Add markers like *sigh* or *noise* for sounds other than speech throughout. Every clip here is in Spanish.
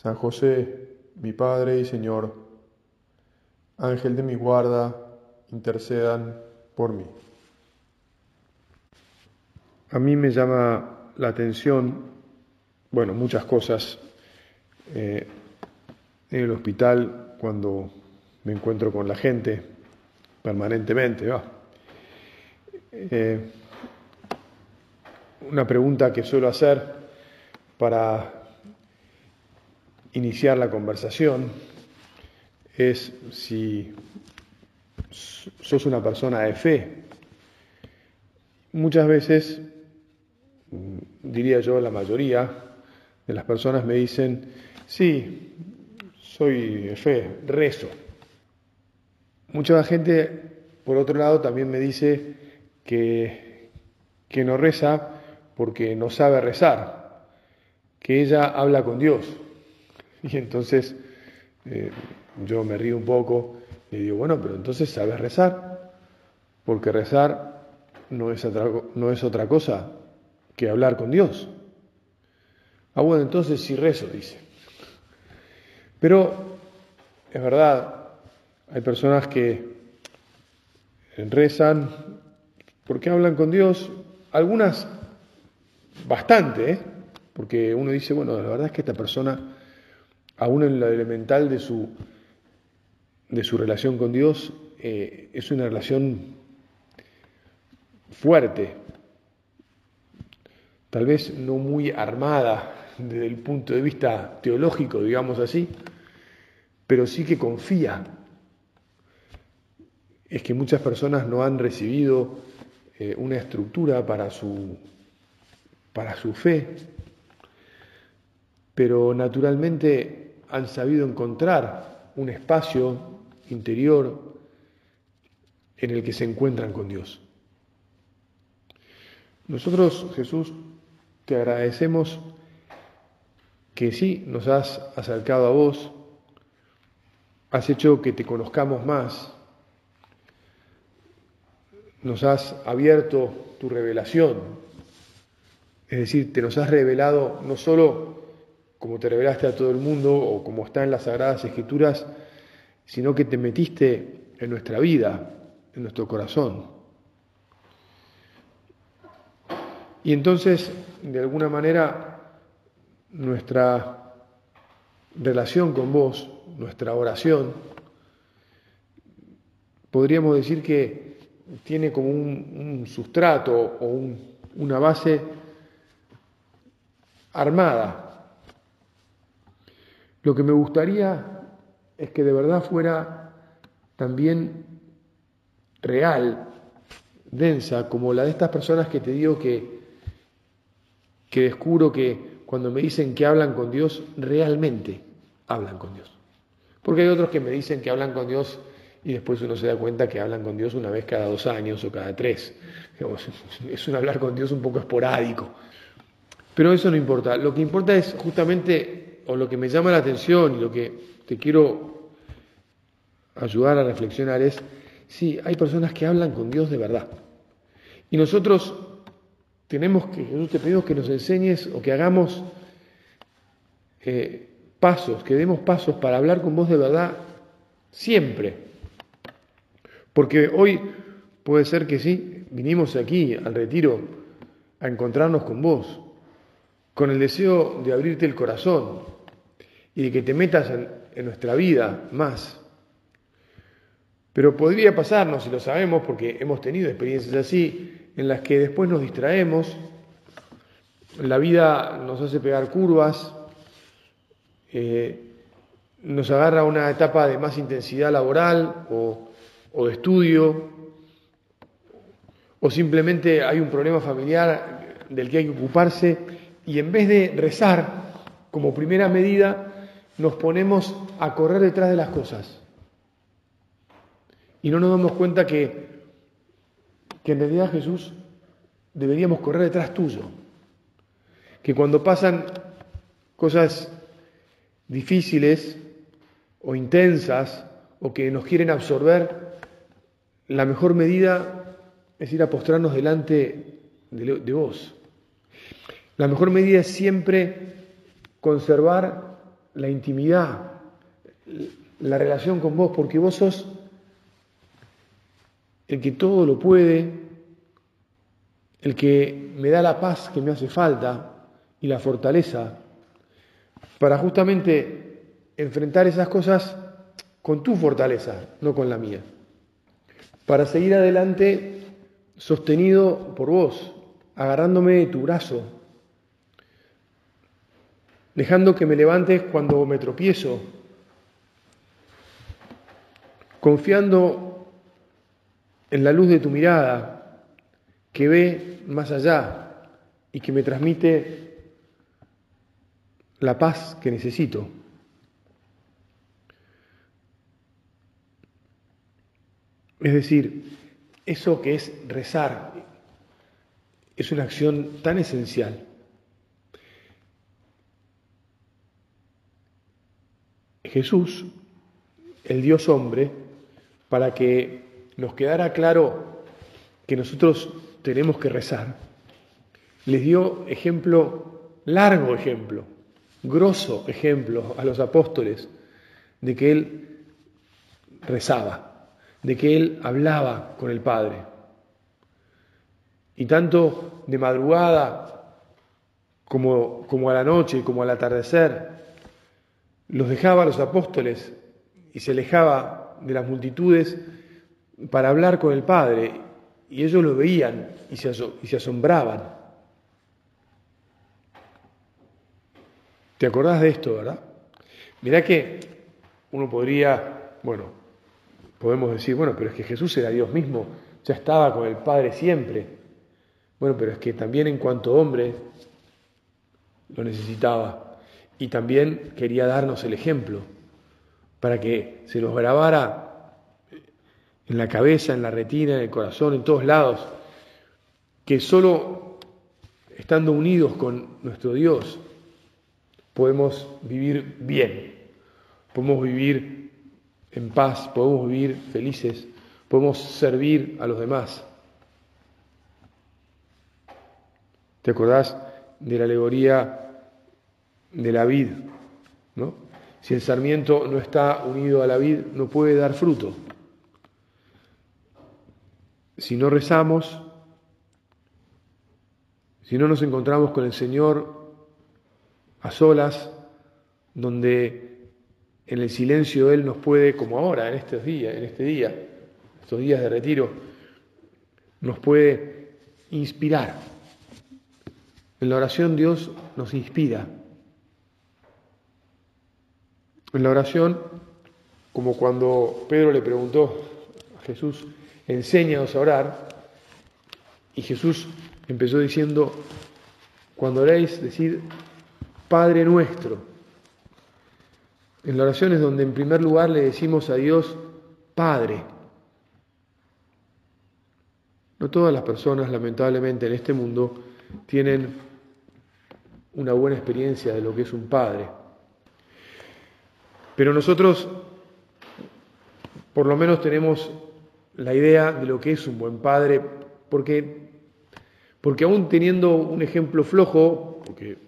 San José, mi Padre y Señor, Ángel de mi guarda, intercedan por mí. A mí me llama la atención, bueno, muchas cosas eh, en el hospital cuando me encuentro con la gente permanentemente. ¿va? Eh, una pregunta que suelo hacer para iniciar la conversación es si sos una persona de fe. Muchas veces, diría yo, la mayoría de las personas me dicen, sí, soy de fe, rezo. Mucha gente, por otro lado, también me dice que, que no reza porque no sabe rezar, que ella habla con Dios. Y entonces eh, yo me río un poco y digo, bueno, pero entonces sabes rezar, porque rezar no es otra, no es otra cosa que hablar con Dios. Ah, bueno, entonces sí rezo, dice. Pero es verdad, hay personas que rezan porque hablan con Dios, algunas bastante, ¿eh? porque uno dice, bueno, la verdad es que esta persona aún en lo elemental de su, de su relación con Dios, eh, es una relación fuerte, tal vez no muy armada desde el punto de vista teológico, digamos así, pero sí que confía. Es que muchas personas no han recibido eh, una estructura para su, para su fe, pero naturalmente han sabido encontrar un espacio interior en el que se encuentran con Dios. Nosotros, Jesús, te agradecemos que sí nos has acercado a vos, has hecho que te conozcamos más, nos has abierto tu revelación, es decir, te nos has revelado no solo como te revelaste a todo el mundo o como está en las Sagradas Escrituras, sino que te metiste en nuestra vida, en nuestro corazón. Y entonces, de alguna manera, nuestra relación con vos, nuestra oración, podríamos decir que tiene como un, sustrato o una base armada lo que me gustaría es que de verdad fuera también real, densa, como la de estas personas que te digo que, que descubro que cuando me dicen que hablan con Dios, realmente hablan con Dios. Porque hay otros que me dicen que hablan con Dios y después uno se da cuenta que hablan con Dios una vez cada dos años o cada tres. *laughs* Es un hablar con Dios un poco esporádico. Pero eso no importa. Lo que importa es justamente o lo que me llama la atención y lo que te quiero ayudar a reflexionar es, sí, hay personas que hablan con Dios de verdad. Y nosotros tenemos que, Jesús te pedimos que nos enseñes o que hagamos eh, pasos, que demos pasos para hablar con vos de verdad siempre. Porque hoy puede ser que sí, vinimos aquí al retiro a encontrarnos con vos, con el deseo de abrirte el corazón, y de que te metas en, nuestra vida más. Pero podría pasarnos, y lo sabemos porque hemos tenido experiencias así, en las que después nos distraemos, la vida nos hace pegar curvas, eh, nos agarra una etapa de más intensidad laboral o, o, de estudio, o simplemente hay un problema familiar del que hay que ocuparse, y en vez de rezar, como primera medida, nos ponemos a correr detrás de las cosas. Y no nos damos cuenta que, que en realidad Jesús deberíamos correr detrás tuyo. Que cuando pasan cosas difíciles o intensas o que nos quieren absorber, la mejor medida es ir a postrarnos delante de, de vos. La mejor medida es siempre conservar la intimidad, la relación con vos, porque vos sos el que todo lo puede, el que me da la paz que me hace falta y la fortaleza para justamente enfrentar esas cosas con tu fortaleza, no con la mía. Para seguir adelante sostenido por vos, agarrándome de tu brazo, dejando que me levantes cuando me tropiezo, confiando en la luz de tu mirada que ve más allá y que me transmite la paz que necesito. Es decir, eso que es rezar es una acción tan esencial Jesús, el Dios hombre, para que nos quedara claro que nosotros tenemos que rezar, les dio ejemplo, largo ejemplo, grosso ejemplo a los apóstoles de que Él rezaba, de que Él hablaba con el Padre. Y tanto de madrugada como, como a la noche, como al atardecer, los dejaba a los apóstoles y se alejaba de las multitudes para hablar con el Padre y ellos lo veían y se, asombraban. ¿Te acordás de esto, verdad? Mirá que uno podría, bueno, podemos decir, bueno, pero es que Jesús era Dios mismo, ya estaba con el Padre siempre. Bueno, pero es que también en cuanto hombre lo necesitaba. Y también quería darnos el ejemplo para que se nos grabara en la cabeza, en la retina, en el corazón, en todos lados, que solo estando unidos con nuestro Dios podemos vivir bien, podemos vivir en paz, podemos vivir felices, podemos servir a los demás. ¿Te acordás de la alegoría de la vid, ¿no? Si el sarmiento no está unido a la vid, no puede dar fruto. Si no rezamos, si no nos encontramos con el Señor a solas, donde en el silencio Él nos puede, como ahora, en estos días, en este día, estos días de retiro, nos puede inspirar. En la oración Dios nos inspira. En la oración, como cuando Pedro le preguntó a Jesús, enséñanos a orar, y Jesús empezó diciendo, cuando oréis, decir, Padre nuestro. En la oración es donde en primer lugar le decimos a Dios, Padre. No todas las personas, lamentablemente, en este mundo tienen una buena experiencia de lo que es un Padre. Pero nosotros por lo menos tenemos la idea de lo que es un buen padre, porque, porque aún teniendo un ejemplo flojo, porque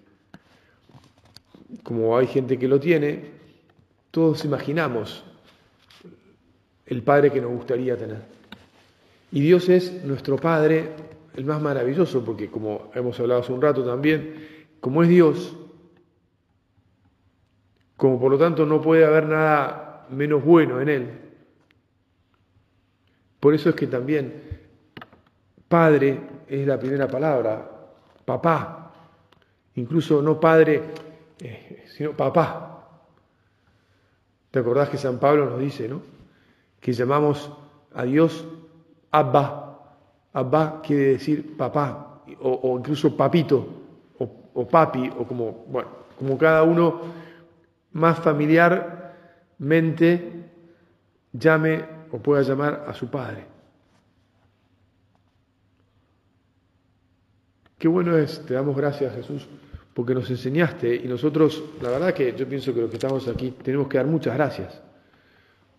como hay gente que lo tiene, todos imaginamos el padre que nos gustaría tener. Y Dios es nuestro Padre, el más maravilloso, porque como hemos hablado hace un rato también, como es Dios, como por lo tanto no puede haber nada menos bueno en él. Por eso es que también padre es la primera palabra, papá, incluso no padre, eh, sino papá. ¿Te acordás que San Pablo nos dice, ¿no? Que llamamos a Dios Abba. Abba quiere decir papá, o, incluso papito, o, o papi, o como, bueno, como cada uno más familiarmente llame o pueda llamar a su Padre. Qué bueno es, te damos gracias Jesús, porque nos enseñaste y nosotros, la verdad que yo pienso que los que estamos aquí tenemos que dar muchas gracias,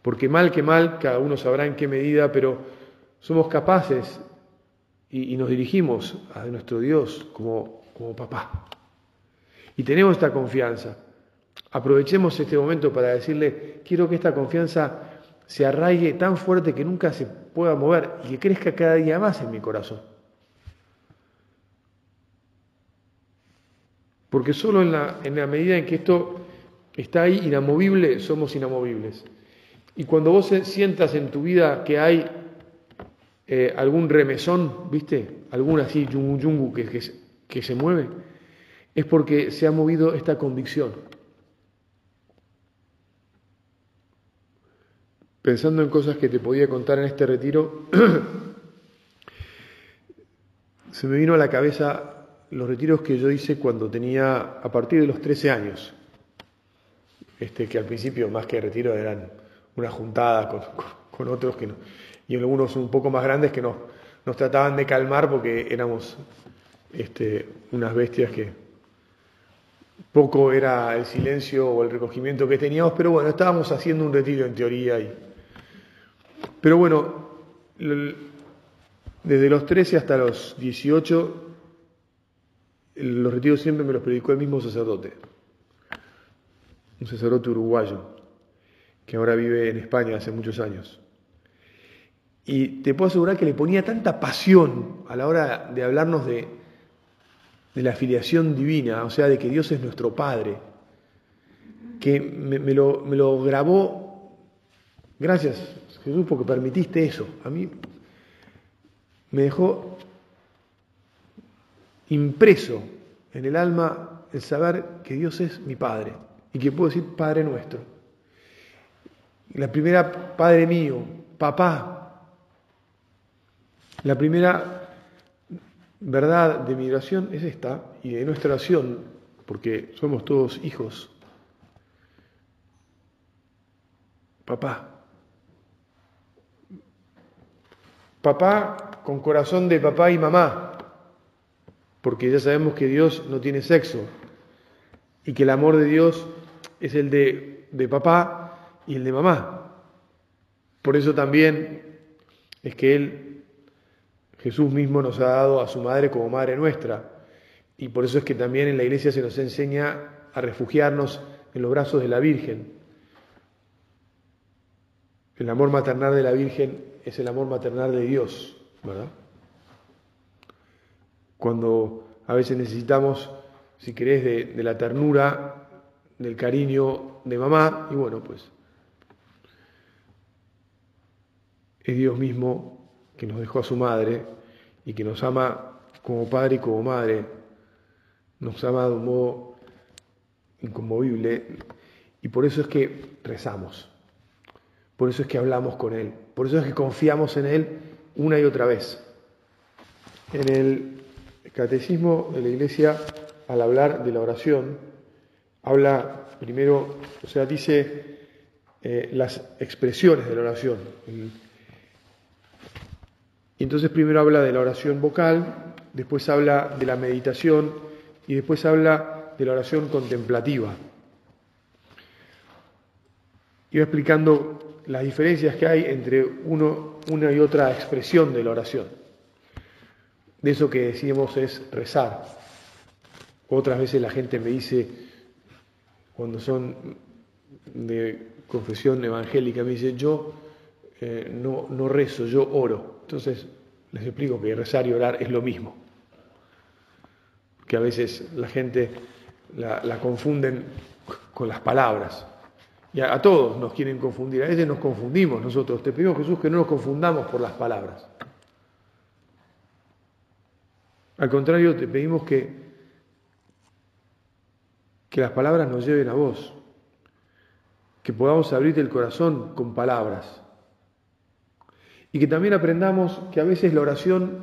porque mal que mal, cada uno sabrá en qué medida, pero somos capaces y, nos dirigimos a nuestro Dios como, como papá. Y tenemos esta confianza. Aprovechemos este momento para decirle, quiero que esta confianza se arraigue tan fuerte que nunca se pueda mover y que crezca cada día más en mi corazón. Porque solo en la, en la medida en que esto está ahí inamovible, somos inamovibles. Y cuando vos sientas en tu vida que hay eh, algún remesón, ¿viste? Algún así yungu yungu que, se mueve, es porque se ha movido esta convicción. Pensando en cosas que te podía contar en este retiro, *clears throat* se me vino a la cabeza los retiros que yo hice cuando tenía, a partir de los 13 años, este, que al principio más que retiro eran una juntada con, otros que no, y algunos un poco más grandes que nos, nos trataban de calmar porque éramos este, unas bestias que poco era el silencio o el recogimiento que teníamos, pero bueno, estábamos haciendo un retiro en teoría. Y... Pero bueno, desde los 13 hasta los 18 los retiros siempre me los predicó el mismo sacerdote, un sacerdote uruguayo, que ahora vive en España hace muchos años. Y te puedo asegurar que le ponía tanta pasión a la hora de hablarnos de, de la filiación divina, o sea, de que Dios es nuestro Padre, que me, lo, me lo grabó, gracias Jesús porque permitiste eso, a mí me dejó impreso en el alma el saber que Dios es mi Padre y que puedo decir Padre nuestro. La primera, Padre mío, papá. La primera verdad de mi oración es esta y de nuestra oración, porque somos todos hijos. Papá. Papá con corazón de papá y mamá porque ya sabemos que Dios no tiene sexo y que el amor de Dios es el de, de papá y el de mamá. Por eso también es que Él, Jesús mismo, nos ha dado a su madre como madre nuestra. Y por eso es que también en la iglesia se nos enseña a refugiarnos en los brazos de la Virgen. El amor maternal de la Virgen es el amor maternal de Dios, ¿verdad? cuando a veces necesitamos, si querés, de, la ternura, del cariño de mamá, y bueno, pues es Dios mismo que nos dejó a su madre y que nos ama como padre y como madre, nos ama de un modo inconmovible y por eso es que rezamos, por eso es que hablamos con Él, por eso es que confiamos en Él una y otra vez. En el catecismo de la Iglesia, al hablar de la oración, habla primero, o sea, dice eh, las expresiones de la oración. Y entonces primero habla de la oración vocal, después habla de la meditación y después habla de la oración contemplativa. Va explicando las diferencias que hay entre uno, una y otra expresión de la oración de eso que decíamos es rezar. Otras veces la gente me dice, cuando son de confesión evangélica, me dice, yo eh, no, no rezo, yo oro. Entonces les explico que rezar y orar es lo mismo. Que a veces la gente la, confunden con las palabras. Y a, todos nos quieren confundir. A veces nos confundimos nosotros. Te pedimos, Jesús, que no nos confundamos por las palabras. Al contrario, te pedimos que, que las palabras nos lleven a vos, que podamos abrirte el corazón con palabras y que también aprendamos que a veces la oración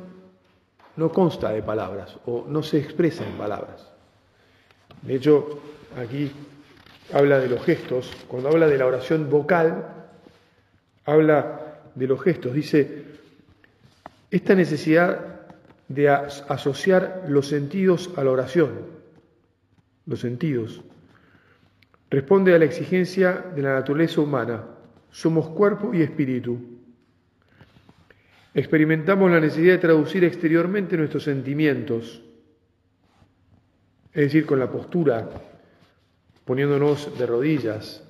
no consta de palabras o no se expresa en palabras. De hecho, aquí habla de los gestos. Cuando habla de la oración vocal, habla de los gestos. Dice, esta necesidad de asociar los sentidos a la oración, los sentidos, responde a la exigencia de la naturaleza humana. Somos cuerpo y espíritu. Experimentamos la necesidad de traducir exteriormente nuestros sentimientos, es decir, con la postura, poniéndonos de rodillas,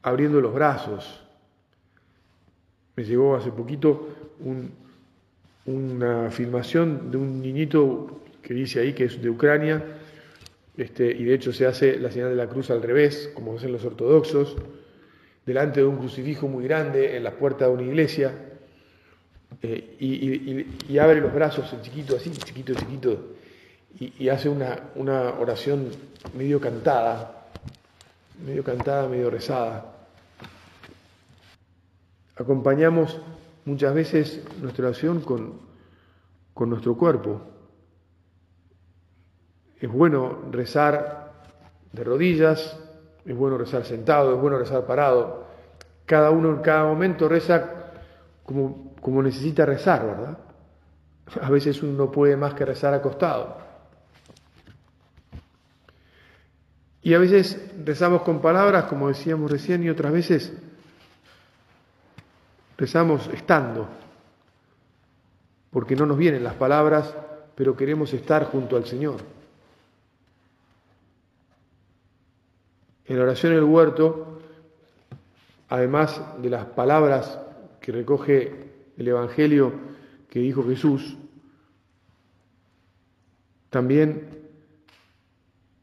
abriendo los brazos. Me llegó hace poquito una filmación de un niñito que dice ahí que es de Ucrania, este, y de hecho se hace la señal de la cruz al revés, como hacen los ortodoxos, delante de un crucifijo muy grande en la puerta de una iglesia, eh, y, abre los brazos en chiquito, así, chiquito, chiquito, y, hace una, una oración medio cantada, medio cantada, medio rezada. Acompañamos muchas veces nuestra oración con, con nuestro cuerpo. Es bueno rezar de rodillas, es bueno rezar sentado, es bueno rezar parado. Cada uno en cada momento reza como, como necesita rezar, ¿verdad? A veces uno no puede más que rezar acostado. Y a veces rezamos con palabras, como decíamos recién, y otras veces rezamos estando, porque no nos vienen las palabras, pero queremos estar junto al Señor. En la oración del huerto, además de las palabras que recoge el Evangelio que dijo Jesús, también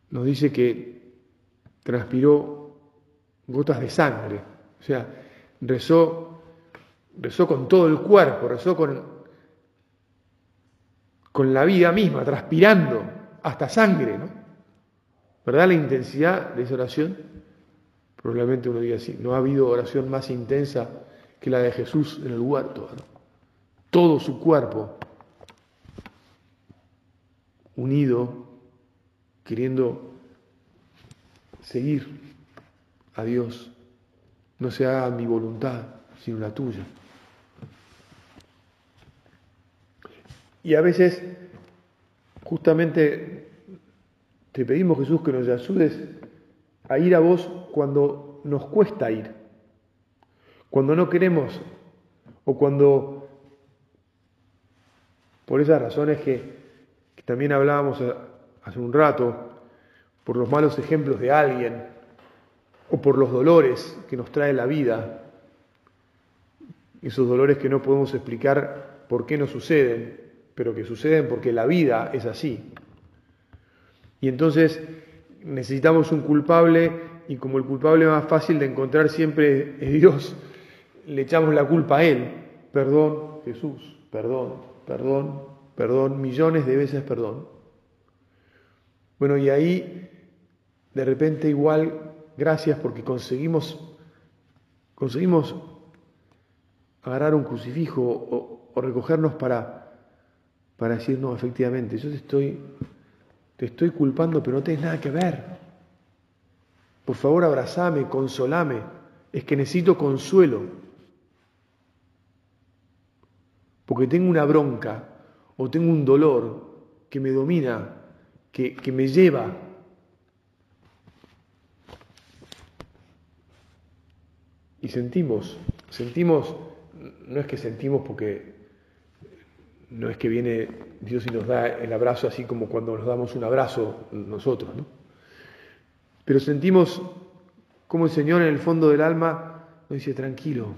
nos dice que transpiró gotas de sangre, o sea, rezó, rezó con todo el cuerpo, rezó con, con la vida misma, transpirando hasta sangre, ¿no? ¿Verdad la intensidad de esa oración? Probablemente uno diga así, no ha habido oración más intensa que la de Jesús en el huerto. Todo su cuerpo unido, queriendo seguir a Dios. No se haga mi voluntad, sino la tuya. Y a veces, justamente, te pedimos, Jesús, que nos ayudes a ir a vos cuando nos cuesta ir, cuando no queremos o cuando, por esas razones que, que también hablábamos hace un rato, por los malos ejemplos de alguien o por los dolores que nos trae la vida, esos dolores que no podemos explicar por qué no suceden, pero que suceden porque la vida es así. Y entonces necesitamos un culpable y como el culpable más fácil de encontrar siempre es Dios, le echamos la culpa a Él. Perdón, Jesús, perdón, perdón, perdón, millones de veces perdón. Bueno, y ahí de repente igual, gracias porque conseguimos, conseguimos agarrar un crucifijo o, recogernos para, para decir, no, efectivamente, yo te estoy, te estoy culpando, pero no tienes nada que ver. Por favor, abrazame, consolame. Es que necesito consuelo. Porque tengo una bronca o tengo un dolor que me domina, que, que me lleva Y sentimos, sentimos, no es que sentimos porque no es que viene Dios y nos da el abrazo así como cuando nos damos un abrazo nosotros, ¿no? Pero sentimos como el Señor en el fondo del alma nos dice, tranquilo,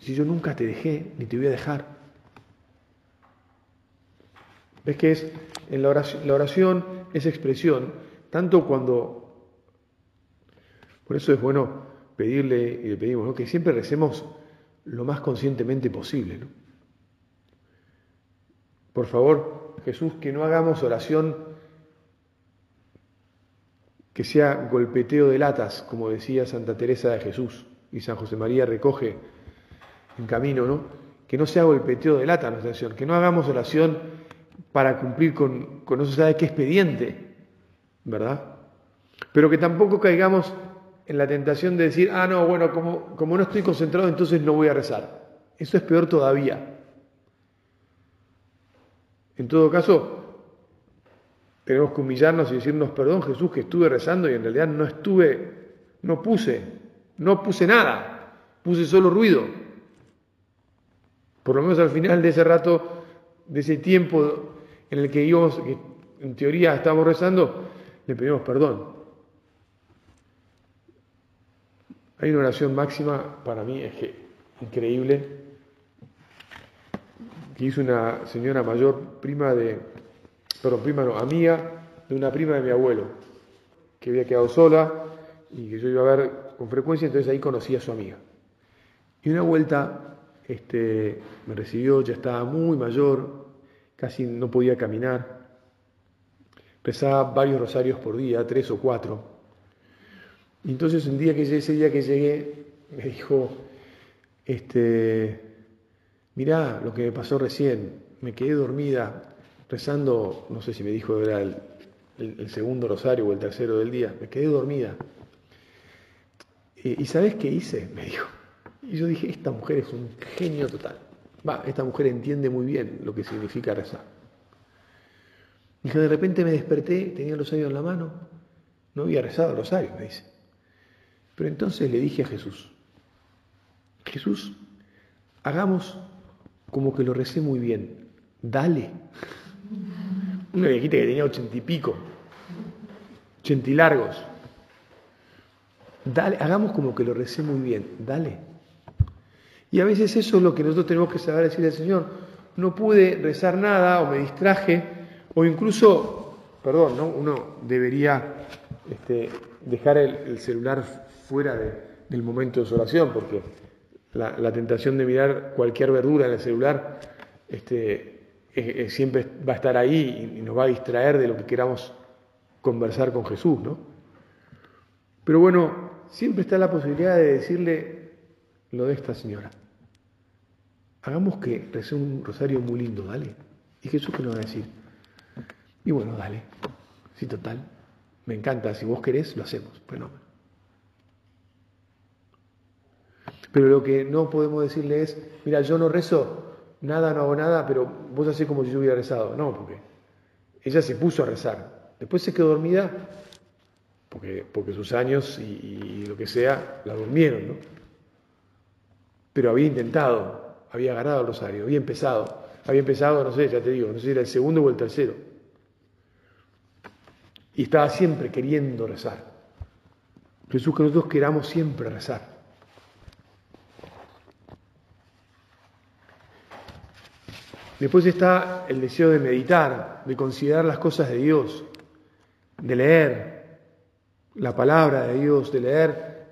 si yo nunca te dejé, ni te voy a dejar. ¿Ves que es en la oración, la oración es expresión, tanto cuando, por eso es bueno pedirle y le pedimos que siempre recemos lo más conscientemente posible. Por favor, Jesús, que no hagamos oración que sea golpeteo de latas, como decía Santa Teresa de Jesús y San José María recoge en camino, ¿no? Que no sea golpeteo de lata nuestra oración, que no hagamos oración para cumplir con, con no se sabe qué expediente, ¿verdad? Pero que tampoco caigamos en la tentación de decir, ah, no, bueno, como, como no estoy concentrado, entonces no voy a rezar. Eso es peor todavía. En todo caso, tenemos que humillarnos y decirnos, perdón Jesús, que estuve rezando y en realidad no estuve, no puse, no puse nada, puse solo ruido. Por lo menos al final de ese rato, de ese tiempo en el que íbamos, que en teoría estábamos rezando, le pedimos perdón. Hay una oración máxima, para mí es que increíble, que hizo una señora mayor, prima de, perdón, prima no, amiga de una prima de mi abuelo, que había quedado sola y que yo iba a ver con frecuencia, entonces ahí conocí a su amiga. Y una vuelta este, me recibió, ya estaba muy mayor, casi no podía caminar, rezaba varios rosarios por día, tres o cuatro. Y entonces un día que ese día que llegué, me dijo, este, mirá lo que me pasó recién, me quedé dormida rezando, no sé si me dijo era el, el, segundo rosario o el tercero del día, me quedé dormida. ¿Y sabes qué hice? Me dijo. Y yo dije, esta mujer es un genio total. Va, esta mujer entiende muy bien lo que significa rezar. Y de repente me desperté, tenía el rosario en la mano, no había rezado el rosario, me dice. Pero entonces le dije a Jesús, Jesús, hagamos como que lo recé muy bien, dale. Una viejita que tenía ochenta y pico, ochenta. Dale, hagamos como que lo recé muy bien, dale. Y a veces eso es lo que nosotros tenemos que saber decirle al Señor. No pude rezar nada o me distraje o incluso, perdón, ¿no? uno debería este, dejar el celular fuera del momento de su oración, porque la, tentación de mirar cualquier verdura en el celular este, siempre va a estar ahí y, nos va a distraer de lo que queramos conversar con Jesús, ¿no? Pero bueno, siempre está la posibilidad de decirle lo de esta señora. Hagamos que rece un rosario muy lindo, dale. Y Jesús que nos va a decir. Y bueno, dale. Sí, total. Me encanta. Si vos querés, lo hacemos. Fenómeno. Pero lo que no podemos decirle es, mira, yo no rezo, nada, no hago nada, pero vos hacés como si yo hubiera rezado. No, porque ella se puso a rezar. Después se quedó dormida porque, porque sus años y, lo que sea la durmieron, ¿no? Pero había intentado, había agarrado el rosario, había empezado. Había empezado, no sé, ya te digo, no sé si era el segundo o el tercero. Y estaba siempre queriendo rezar. Jesús, que nosotros queramos siempre rezar. Después está el deseo de meditar, de considerar las cosas de Dios, de leer la palabra de Dios, de leer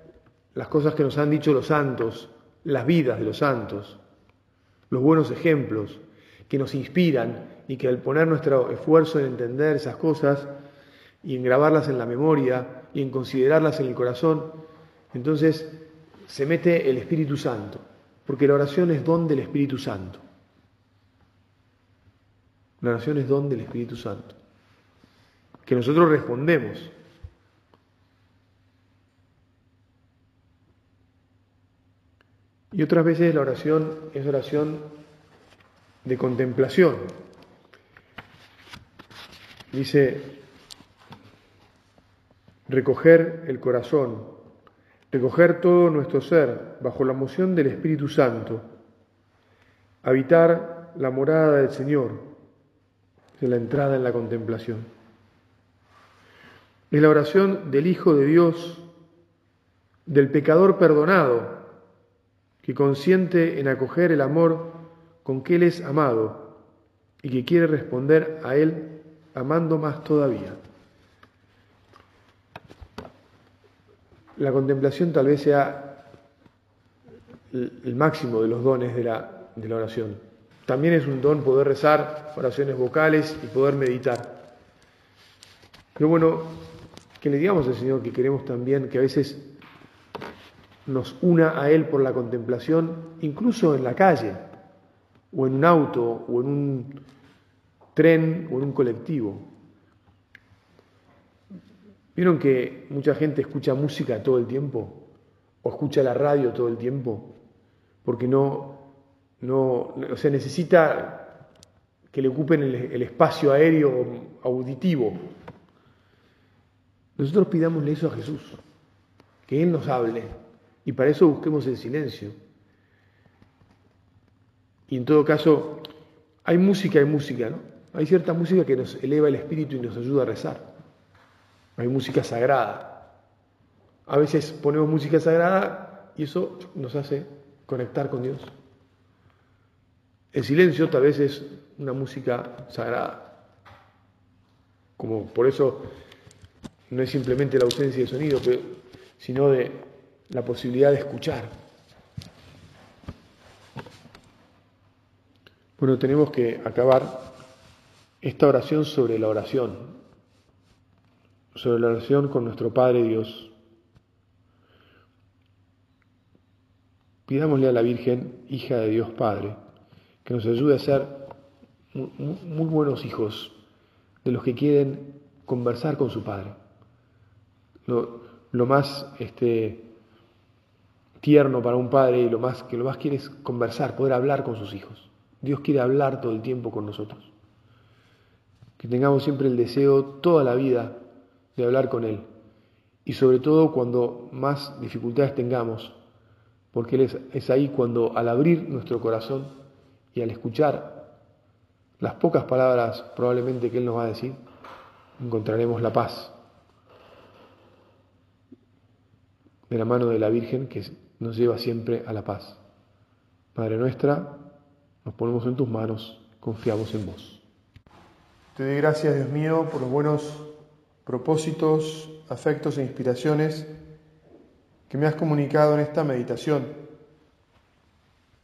las cosas que nos han dicho los santos, las vidas de los santos, los buenos ejemplos que nos inspiran y que al poner nuestro esfuerzo en entender esas cosas y en grabarlas en la memoria y en considerarlas en el corazón, entonces se mete el Espíritu Santo, porque la oración es don del Espíritu Santo. La oración es don del Espíritu Santo, que nosotros respondemos. Y otras veces la oración es oración de contemplación. Dice, recoger el corazón, recoger todo nuestro ser bajo la moción del Espíritu Santo, habitar la morada del Señor de la entrada en la contemplación. Es la oración del Hijo de Dios, del pecador perdonado, que consiente en acoger el amor con que Él es amado y que quiere responder a Él amando más todavía. La contemplación tal vez sea el máximo de los dones de la, de la oración. También es un don poder rezar oraciones vocales y poder meditar. Pero bueno, que le digamos al Señor que queremos también que a veces nos una a Él por la contemplación, incluso en la calle, o en un auto, o en un tren, o en un colectivo. ¿Vieron que mucha gente escucha música todo el tiempo? ¿O escucha la radio todo el tiempo? Porque no, no, necesita que le ocupen el, el espacio aéreo auditivo. Nosotros pidámosle eso a Jesús, que Él nos hable, y para eso busquemos el silencio. Y en todo caso, hay música, hay música, ¿no? Hay cierta música que nos eleva el espíritu y nos ayuda a rezar. Hay música sagrada. A veces ponemos música sagrada y eso nos hace conectar con Dios. El silencio tal vez es una música sagrada. Como por eso no es simplemente la ausencia de sonido, sino de la posibilidad de escuchar. Bueno, tenemos que acabar esta oración sobre la oración sobre la relación con nuestro Padre Dios. Pidámosle a la Virgen, hija de Dios Padre, que nos ayude a ser muy, buenos hijos de los que quieren conversar con su Padre. Lo, más este, tierno para un padre y lo más que lo más quiere es conversar, poder hablar con sus hijos. Dios quiere hablar todo el tiempo con nosotros. Que tengamos siempre el deseo toda la vida de hablar con Él. Y sobre todo cuando más dificultades tengamos, porque Él es, ahí cuando al abrir nuestro corazón y al escuchar las pocas palabras probablemente que Él nos va a decir, encontraremos la paz de la mano de la Virgen que nos lleva siempre a la paz. Madre nuestra, nos ponemos en tus manos, confiamos en vos. Te doy gracias, Dios mío, por los buenos propósitos, afectos e inspiraciones que me has comunicado en esta meditación.